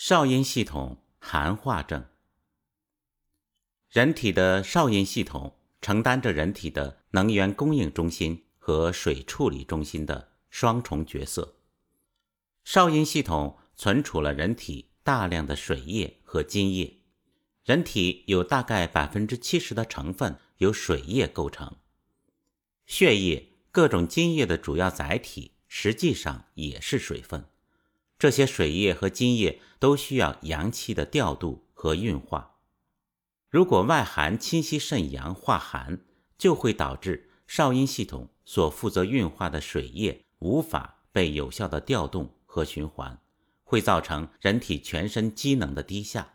少阴系统寒化症。人体的少阴系统承担着人体的能源供应中心和水处理中心的双重角色。少阴系统存储了人体大量的水液和津液。人体有大概百分之七十的成分由水液构成。血液、各种津液的主要载体实际上也是水分。这些水液和津液都需要阳气的调度和运化。如果外寒侵袭肾阳化寒，就会导致少阴系统所负责运化的水液无法被有效的调动和循环，会造成人体全身机能的低下。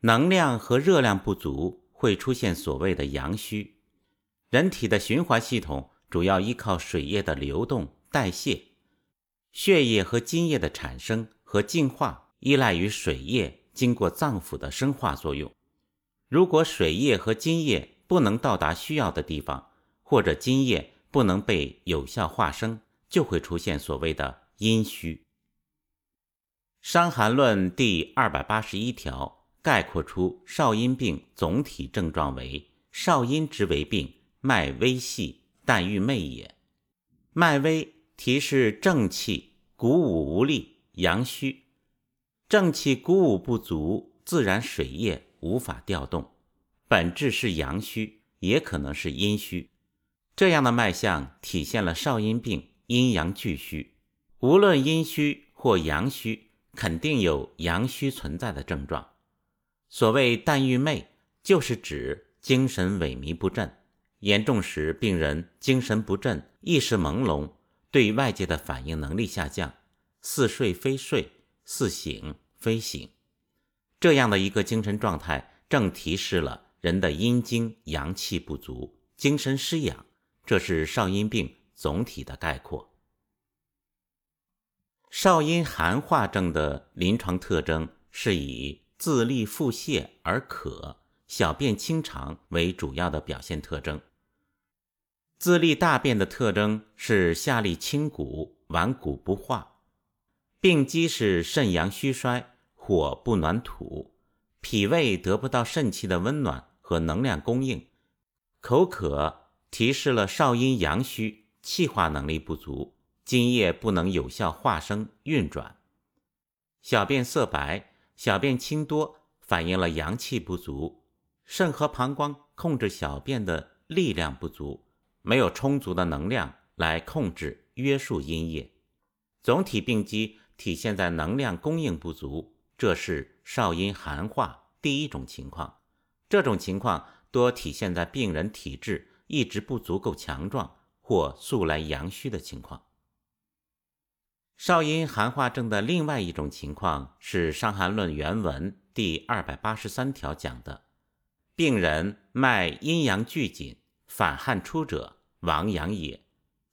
能量和热量不足，会出现所谓的阳虚。人体的循环系统主要依靠水液的流动代谢。血液和津液的产生和净化依赖于水液经过脏腑的生化作用。如果水液和津液不能到达需要的地方，或者津液不能被有效化生，就会出现所谓的阴虚。《伤寒论》第二百八十一条概括出少阴病总体症状为：少阴之为病，脉微细，但欲寐也。脉微。提示正气鼓舞无力，阳虚。正气鼓舞不足，自然水液无法调动，本质是阳虚，也可能是阴虚。这样的脉象体现了少阴病阴阳俱虚。无论阴虚或阳虚，肯定有阳虚存在的症状。所谓淡欲寐，就是指精神萎靡不振，严重时病人精神不振，意识朦胧。对外界的反应能力下降，似睡非睡，似醒非醒，这样的一个精神状态，正提示了人的阴精阳气不足，精神失养。这是少阴病总体的概括。少阴寒化症的临床特征是以自利腹泻而渴、小便清长为主要的表现特征。自利大便的特征是下利清谷，顽固不化。病机是肾阳虚衰，火不暖土，脾胃得不到肾气的温暖和能量供应。口渴提示了少阴阳虚，气化能力不足，津液不能有效化生运转。小便色白，小便清多，反映了阳气不足。肾和膀胱控制小便的力量不足。没有充足的能量来控制约束阴液，总体病机体现在能量供应不足，这是少阴寒化第一种情况。这种情况多体现在病人体质一直不足够强壮或素来阳虚的情况。少阴寒化症的另外一种情况是《伤寒论》原文第二百八十三条讲的，病人脉阴阳俱紧。反汗出者，亡阳也。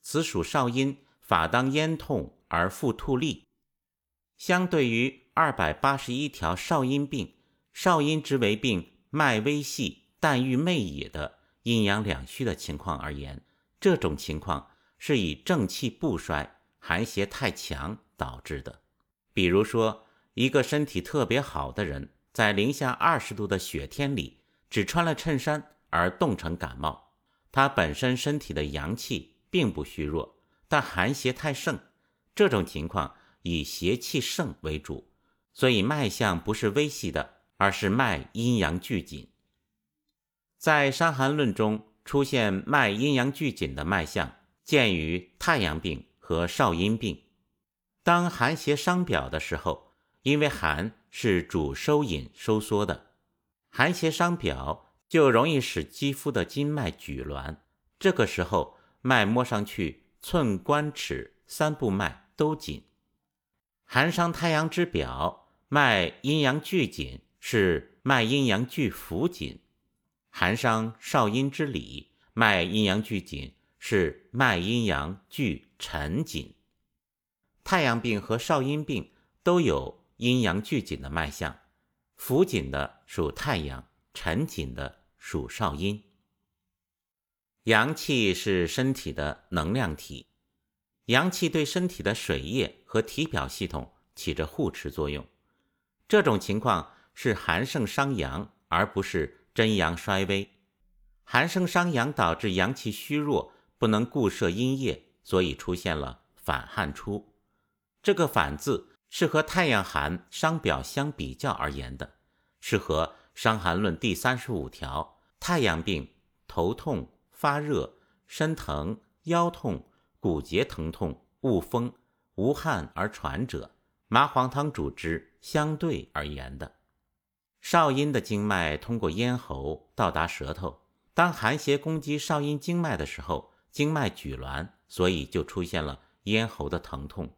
此属少阴，法当咽痛而复吐利。相对于二百八十一条少阴病，少阴之为病，脉微细，但欲寐也的阴阳两虚的情况而言，这种情况是以正气不衰、寒邪太强导致的。比如说，一个身体特别好的人，在零下二十度的雪天里，只穿了衬衫而冻成感冒。他本身身体的阳气并不虚弱，但寒邪太盛，这种情况以邪气盛为主，所以脉象不是微细的，而是脉阴阳俱紧。在《伤寒论》中出现脉阴阳俱紧的脉象，见于太阳病和少阴病。当寒邪伤表的时候，因为寒是主收引收缩的，寒邪伤表。就容易使肌肤的筋脉举挛，这个时候脉摸上去寸关尺三步脉都紧。寒伤太阳之表，脉阴阳俱紧，是脉阴阳俱浮紧；寒伤少阴之里，脉阴阳俱紧，是脉阴阳俱沉紧。太阳病和少阴病都有阴阳俱紧的脉象，浮紧的属太阳，沉紧的。属少阴，阳气是身体的能量体，阳气对身体的水液和体表系统起着护持作用，这种情况是寒盛伤阳，而不是真阳衰微。寒盛伤阳导致阳气虚弱，不能固摄阴液，所以出现了反汗出。这个“反”字是和太阳寒伤表相比较而言的，是和《伤寒论》第三十五条“太阳病，头痛、发热、身疼、腰痛、骨节疼痛、恶风、无汗而喘者，麻黄汤主之”相对而言的。少阴的经脉通过咽喉到达舌头。当寒邪攻击少阴经脉的时候，经脉举挛，所以就出现了咽喉的疼痛。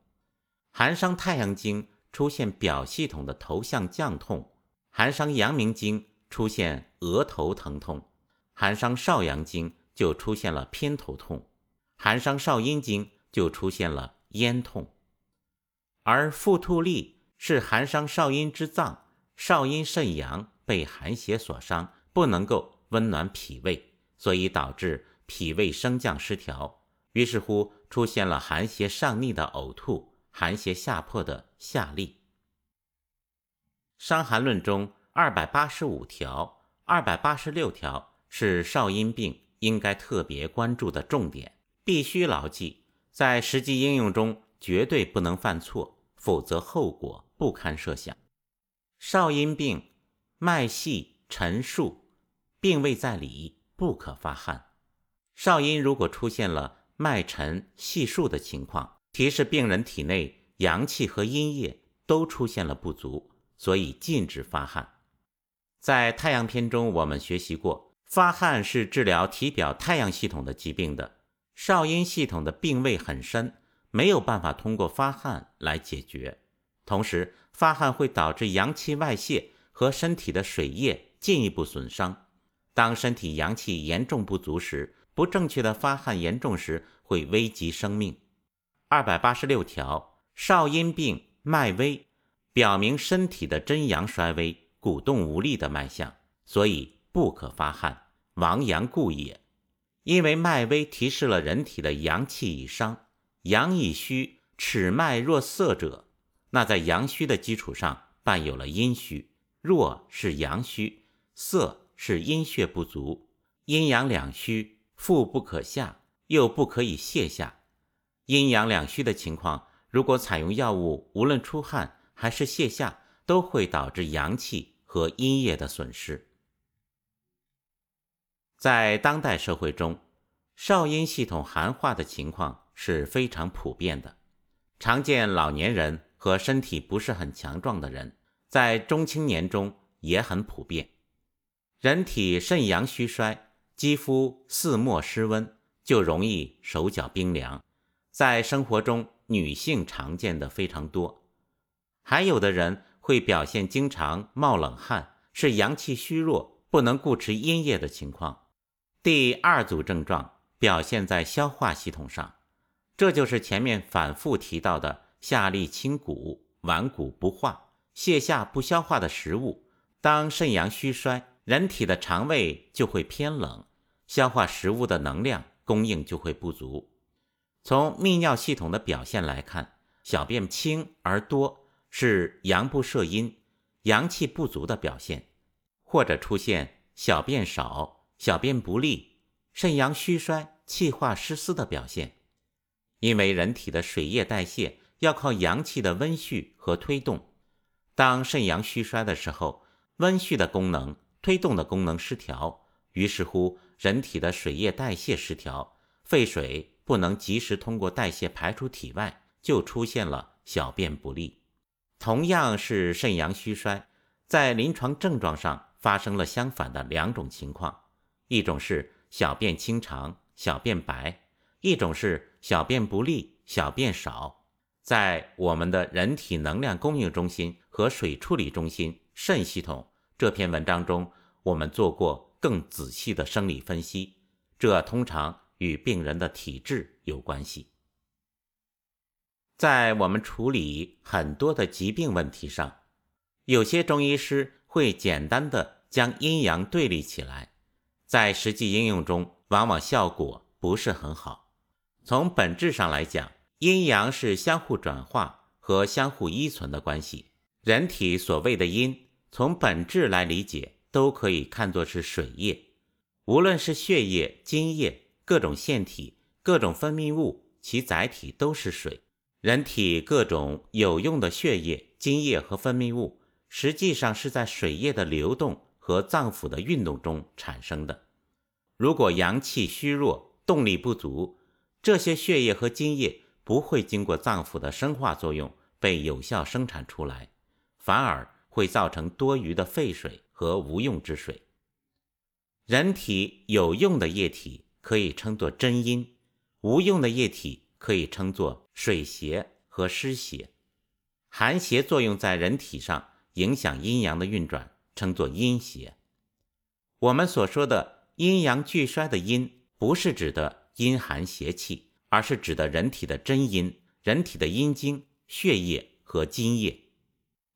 寒伤太阳经出现表系统的头项降痛，寒伤阳明经出现额头疼痛，寒伤少阳经就出现了偏头痛，寒伤少阴经就出现了咽痛。而腹吐利是寒伤少阴之脏，少阴肾阳被寒邪所伤，不能够。温暖脾胃，所以导致脾胃升降失调，于是乎出现了寒邪上逆的呕吐，寒邪下破的下痢。《伤寒论》中二百八十五条、二百八十六条是少阴病应该特别关注的重点，必须牢记，在实际应用中绝对不能犯错，否则后果不堪设想。少阴病脉细沉数。病位在里，不可发汗。少阴如果出现了脉沉细数的情况，提示病人体内阳气和阴液都出现了不足，所以禁止发汗。在太阳篇中，我们学习过，发汗是治疗体表太阳系统的疾病的。少阴系统的病位很深，没有办法通过发汗来解决。同时，发汗会导致阳气外泄和身体的水液进一步损伤。当身体阳气严重不足时，不正确的发汗严重时，会危及生命。二百八十六条，少阴病脉微，表明身体的真阳衰微、鼓动无力的脉象，所以不可发汗，亡阳故也。因为脉微提示了人体的阳气已伤，阳已虚，尺脉若涩者，那在阳虚的基础上伴有了阴虚，弱是阳虚，涩。是阴血不足，阴阳两虚，腹不可下，又不可以泻下。阴阳两虚的情况，如果采用药物，无论出汗还是泻下，都会导致阳气和阴液的损失。在当代社会中，少阴系统寒化的情况是非常普遍的，常见老年人和身体不是很强壮的人，在中青年中也很普遍。人体肾阳虚衰，肌肤似末失温，就容易手脚冰凉。在生活中，女性常见的非常多。还有的人会表现经常冒冷汗，是阳气虚弱，不能固持阴液的情况。第二组症状表现在消化系统上，这就是前面反复提到的下利清谷、顽固不化、泻下不消化的食物。当肾阳虚衰。人体的肠胃就会偏冷，消化食物的能量供应就会不足。从泌尿系统的表现来看，小便清而多是阳不摄阴、阳气不足的表现，或者出现小便少、小便不利、肾阳虚衰、气化失司的表现。因为人体的水液代谢要靠阳气的温煦和推动，当肾阳虚衰的时候，温煦的功能。推动的功能失调，于是乎人体的水液代谢失调，废水不能及时通过代谢排出体外，就出现了小便不利。同样是肾阳虚衰，在临床症状上发生了相反的两种情况：一种是小便清长、小便白；一种是小便不利、小便少。在我们的人体能量供应中心和水处理中心肾系统。这篇文章中，我们做过更仔细的生理分析，这通常与病人的体质有关系。在我们处理很多的疾病问题上，有些中医师会简单的将阴阳对立起来，在实际应用中，往往效果不是很好。从本质上来讲，阴阳是相互转化和相互依存的关系。人体所谓的阴，从本质来理解，都可以看作是水液。无论是血液、津液、各种腺体、各种分泌物，其载体都是水。人体各种有用的血液、精液和分泌物，实际上是在水液的流动和脏腑的运动中产生的。如果阳气虚弱、动力不足，这些血液和精液不会经过脏腑的生化作用被有效生产出来，反而会造成多余的废水和无用之水。人体有用的液体可以称作真阴，无用的液体可以称作水邪和湿邪。寒邪作用在人体上，影响阴阳的运转，称作阴邪。我们所说的阴阳俱衰的阴，不是指的阴寒邪气，而是指的人体的真阴，人体的阴经、血液和津液。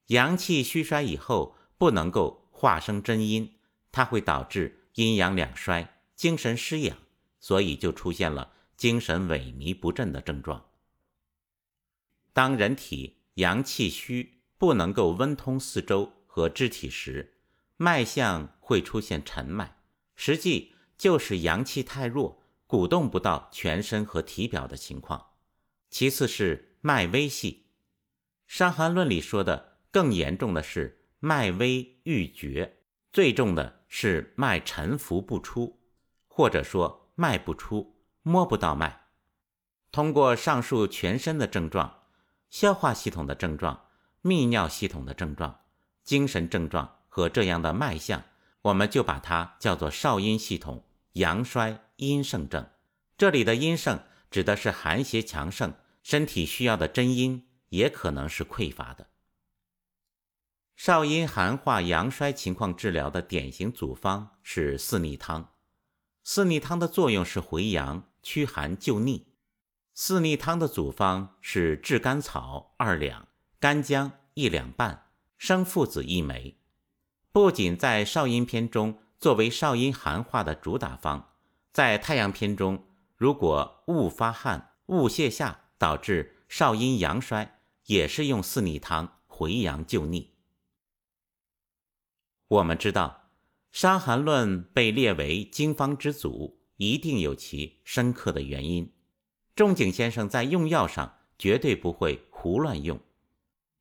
阳气虚衰以后，不能够化生真阴，它会导致。阴阳两衰，精神失养，所以就出现了精神萎靡不振的症状。当人体阳气虚，不能够温通四周和肢体时，脉象会出现沉脉，实际就是阳气太弱，鼓动不到全身和体表的情况。其次是脉微细，《伤寒论》里说的更严重的是脉微欲绝，最重的。是脉沉浮不出，或者说脉不出，摸不到脉。通过上述全身的症状、消化系统的症状、泌尿系统的症状、精神症状和这样的脉象，我们就把它叫做少阴系统阳衰阴盛症。这里的阴盛指的是寒邪强盛，身体需要的真阴也可能是匮乏的。少阴寒化阳衰情况治疗的典型组方是四逆汤。四逆汤的作用是回阳、驱寒、救逆。四逆汤的组方是炙甘草二两、干姜一两半、生附子一枚。不仅在少阴篇中作为少阴寒化的主打方，在太阳篇中，如果误发汗、误泻下导致少阴阳衰，也是用四逆汤回阳救逆。我们知道，《伤寒论》被列为经方之祖，一定有其深刻的原因。仲景先生在用药上绝对不会胡乱用，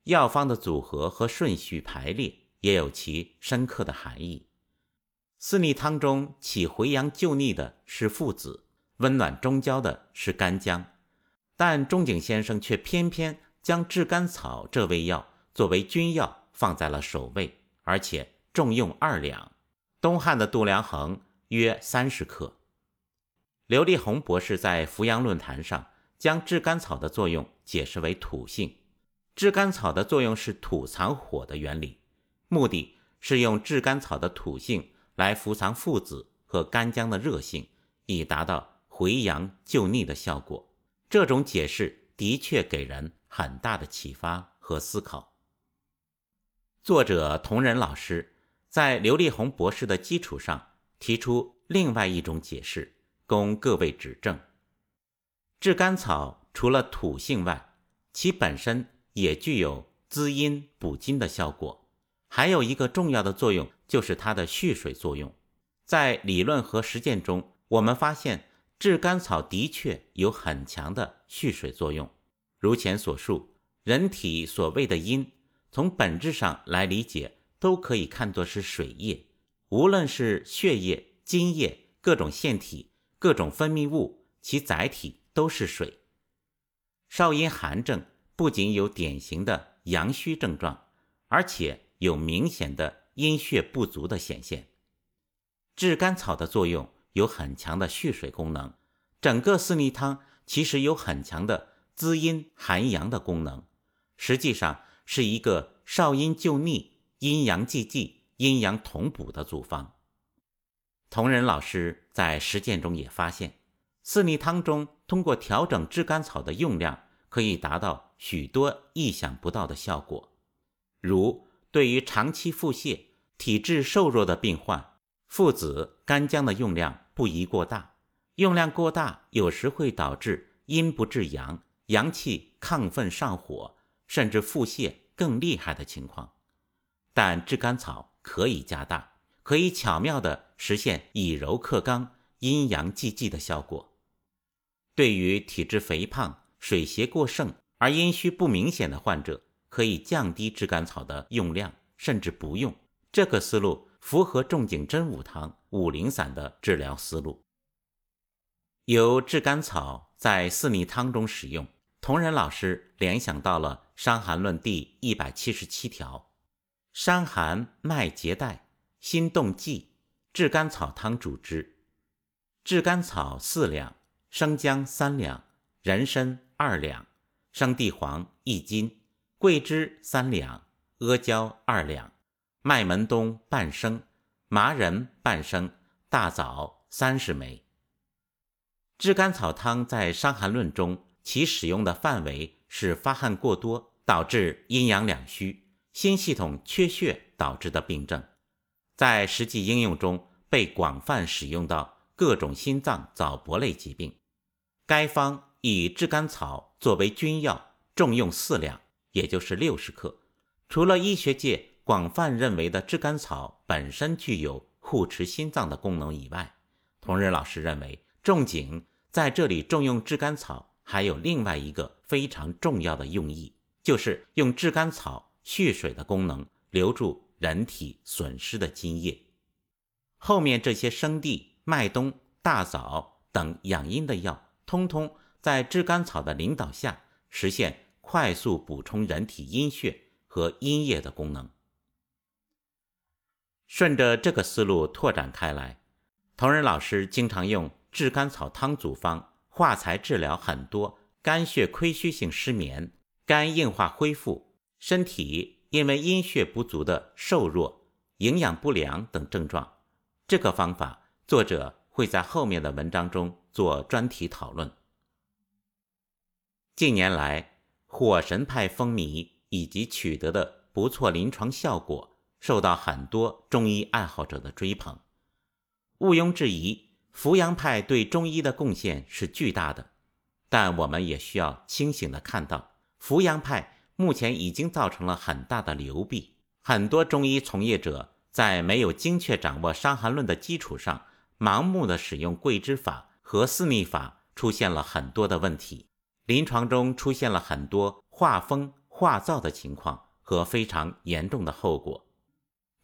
药方的组合和顺序排列也有其深刻的含义。四逆汤中起回阳救逆的是附子，温暖中焦的是干姜，但仲景先生却偏偏将炙甘草这味药作为君药放在了首位，而且。重用二两，东汉的度量衡约三十克。刘立宏博士在扶阳论坛上将炙甘草的作用解释为土性，炙甘草的作用是土藏火的原理，目的是用炙甘草的土性来扶藏附子和干姜的热性，以达到回阳救逆的效果。这种解释的确给人很大的启发和思考。作者同仁老师。在刘立宏博士的基础上，提出另外一种解释，供各位指正。炙甘草除了土性外，其本身也具有滋阴补筋的效果，还有一个重要的作用就是它的蓄水作用。在理论和实践中，我们发现炙甘草的确有很强的蓄水作用。如前所述，人体所谓的阴，从本质上来理解。都可以看作是水液，无论是血液、津液、各种腺体、各种分泌物，其载体都是水。少阴寒症不仅有典型的阳虚症状，而且有明显的阴血不足的显现。炙甘草的作用有很强的蓄水功能，整个四逆汤其实有很强的滋阴寒阳的功能，实际上是一个少阴救逆。阴阳济济、阴阳同补的组方。同仁老师在实践中也发现，四逆汤中通过调整炙甘草的用量，可以达到许多意想不到的效果。如对于长期腹泻、体质瘦弱的病患，附子、干姜的用量不宜过大。用量过大有时会导致阴不至阳，阳气亢奋上火，甚至腹泻更厉害的情况。但炙甘草可以加大，可以巧妙地实现以柔克刚、阴阳济济的效果。对于体质肥胖、水邪过盛而阴虚不明显的患者，可以降低炙甘草的用量，甚至不用。这个思路符合仲景真武汤五苓散的治疗思路。由炙甘草在四逆汤中使用，同仁老师联想到了《伤寒论》第一百七十七条。伤寒脉结带，心动悸，炙甘草汤主之。炙甘草四两，生姜三两，人参二两，生地黄一斤，桂枝三两，阿胶二两，麦门冬半升，麻仁半升，大枣三十枚。炙甘草汤在《伤寒论》中，其使用的范围是发汗过多导致阴阳两虚。心系统缺血导致的病症，在实际应用中被广泛使用到各种心脏早搏类疾病。该方以炙甘草作为君药，重用四两，也就是六十克。除了医学界广泛认为的炙甘草本身具有护持心脏的功能以外，同仁老师认为，仲景在这里重用炙甘草还有另外一个非常重要的用意，就是用炙甘草。蓄水的功能，留住人体损失的津液。后面这些生地、麦冬、大枣等养阴的药，通通在炙甘草的领导下，实现快速补充人体阴血和阴液的功能。顺着这个思路拓展开来，同仁老师经常用炙甘草汤组方化财治疗很多肝血亏虚性失眠、肝硬化恢复。身体因为阴血不足的瘦弱、营养不良等症状，这个方法作者会在后面的文章中做专题讨论。近年来，火神派风靡以及取得的不错临床效果，受到很多中医爱好者的追捧。毋庸置疑，扶阳派对中医的贡献是巨大的，但我们也需要清醒地看到扶阳派。目前已经造成了很大的流弊，很多中医从业者在没有精确掌握《伤寒论》的基础上，盲目的使用桂枝法和四逆法，出现了很多的问题。临床中出现了很多化风化燥的情况和非常严重的后果。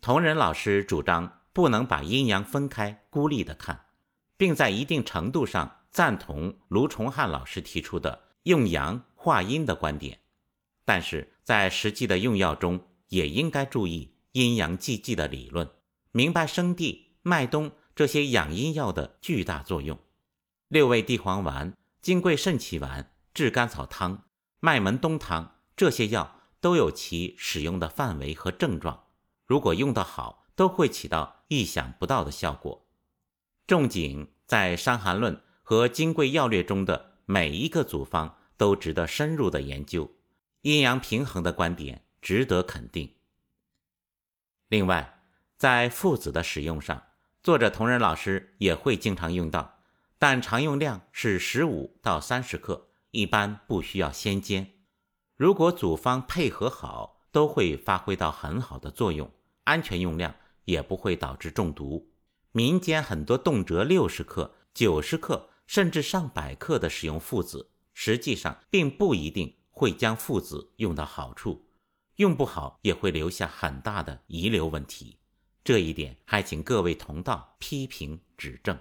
同仁老师主张不能把阴阳分开、孤立的看，并在一定程度上赞同卢崇汉老师提出的用阳化阴的观点。但是在实际的用药中，也应该注意阴阳济济的理论，明白生地、麦冬这些养阴药的巨大作用。六味地黄丸、金匮肾气丸、炙甘草汤、麦门冬汤这些药都有其使用的范围和症状，如果用得好，都会起到意想不到的效果。仲景在《伤寒论》和《金匮要略》中的每一个组方都值得深入的研究。阴阳平衡的观点值得肯定。另外，在附子的使用上，作者同仁老师也会经常用到，但常用量是十五到三十克，一般不需要先煎。如果组方配合好，都会发挥到很好的作用，安全用量也不会导致中毒。民间很多动辄六十克、九十克，甚至上百克的使用附子，实际上并不一定。会将父子用到好处，用不好也会留下很大的遗留问题。这一点还请各位同道批评指正。